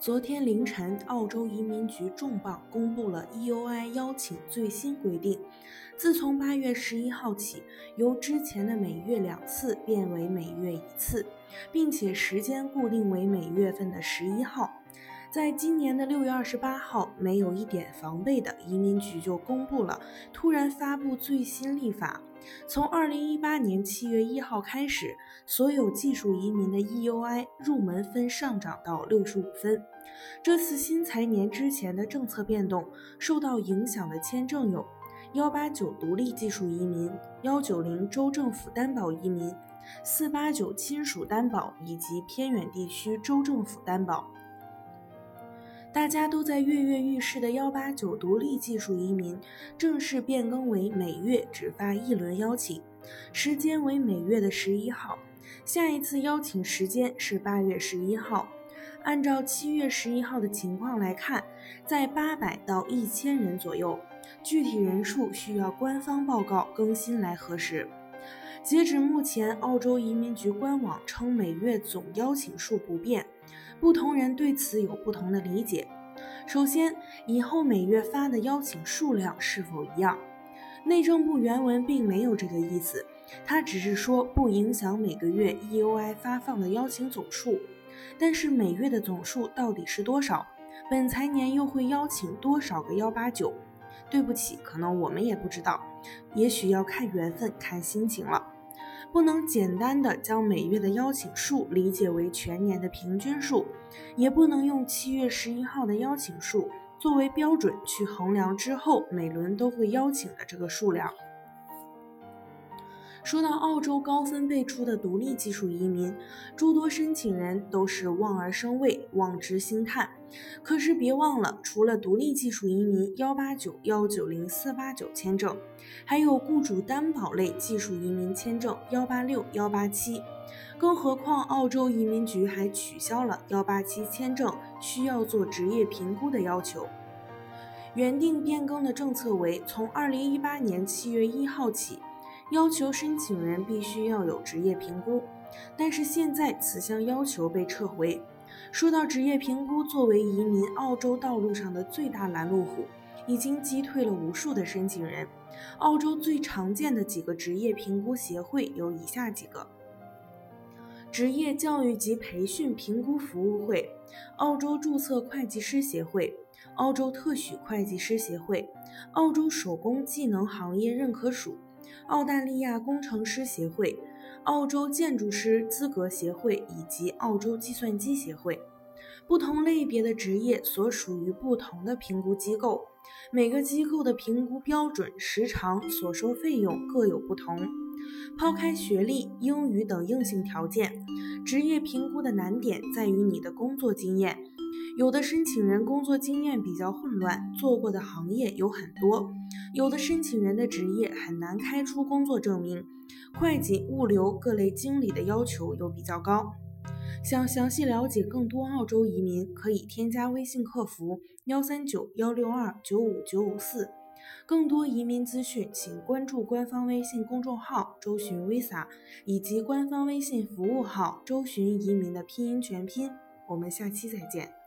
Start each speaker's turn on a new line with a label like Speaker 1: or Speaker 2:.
Speaker 1: 昨天凌晨，澳洲移民局重磅公布了 EOI 邀请最新规定。自从八月十一号起，由之前的每月两次变为每月一次，并且时间固定为每月份的十一号。在今年的六月二十八号，没有一点防备的移民局就公布了突然发布最新立法，从二零一八年七月一号开始，所有技术移民的 EUI 入门分上涨到六十五分。这次新财年之前的政策变动，受到影响的签证有幺八九独立技术移民、幺九零州政府担保移民、四八九亲属担保以及偏远地区州政府担保。大家都在跃跃欲试的幺八九独立技术移民正式变更为每月只发一轮邀请，时间为每月的十一号，下一次邀请时间是八月十一号。按照七月十一号的情况来看，在八百到一千人左右，具体人数需要官方报告更新来核实。截止目前，澳洲移民局官网称每月总邀请数不变。不同人对此有不同的理解。首先，以后每月发的邀请数量是否一样？内政部原文并没有这个意思，它只是说不影响每个月 EUI 发放的邀请总数。但是每月的总数到底是多少？本财年又会邀请多少个幺八九？对不起，可能我们也不知道，也许要看缘分、看心情了。不能简单的将每月的邀请数理解为全年的平均数，也不能用七月十一号的邀请数作为标准去衡量之后每轮都会邀请的这个数量。说到澳洲高分辈出的独立技术移民，诸多申请人都是望而生畏、望之兴叹。可是别忘了，除了独立技术移民幺八九、幺九零、四八九签证，还有雇主担保类技术移民签证幺八六、幺八七。更何况，澳洲移民局还取消了幺八七签证需要做职业评估的要求。原定变更的政策为从二零一八年七月一号起。要求申请人必须要有职业评估，但是现在此项要求被撤回。说到职业评估，作为移民澳洲道路上的最大拦路虎，已经击退了无数的申请人。澳洲最常见的几个职业评估协会有以下几个：职业教育及培训评估服务会、澳洲注册会计师协会、澳洲特许会计师协会、澳洲手工技能行业认可署。澳大利亚工程师协会、澳洲建筑师资格协会以及澳洲计算机协会，不同类别的职业所属于不同的评估机构，每个机构的评估标准、时长、所收费用各有不同。抛开学历、英语等硬性条件，职业评估的难点在于你的工作经验。有的申请人工作经验比较混乱，做过的行业有很多；有的申请人的职业很难开出工作证明，会计、物流各类经理的要求又比较高。想详细了解更多澳洲移民，可以添加微信客服幺三九幺六二九五九五四。更多移民资讯，请关注官方微信公众号“周巡 Visa” 以及官方微信服务号“周巡移民”的拼音全拼。我们下期再见。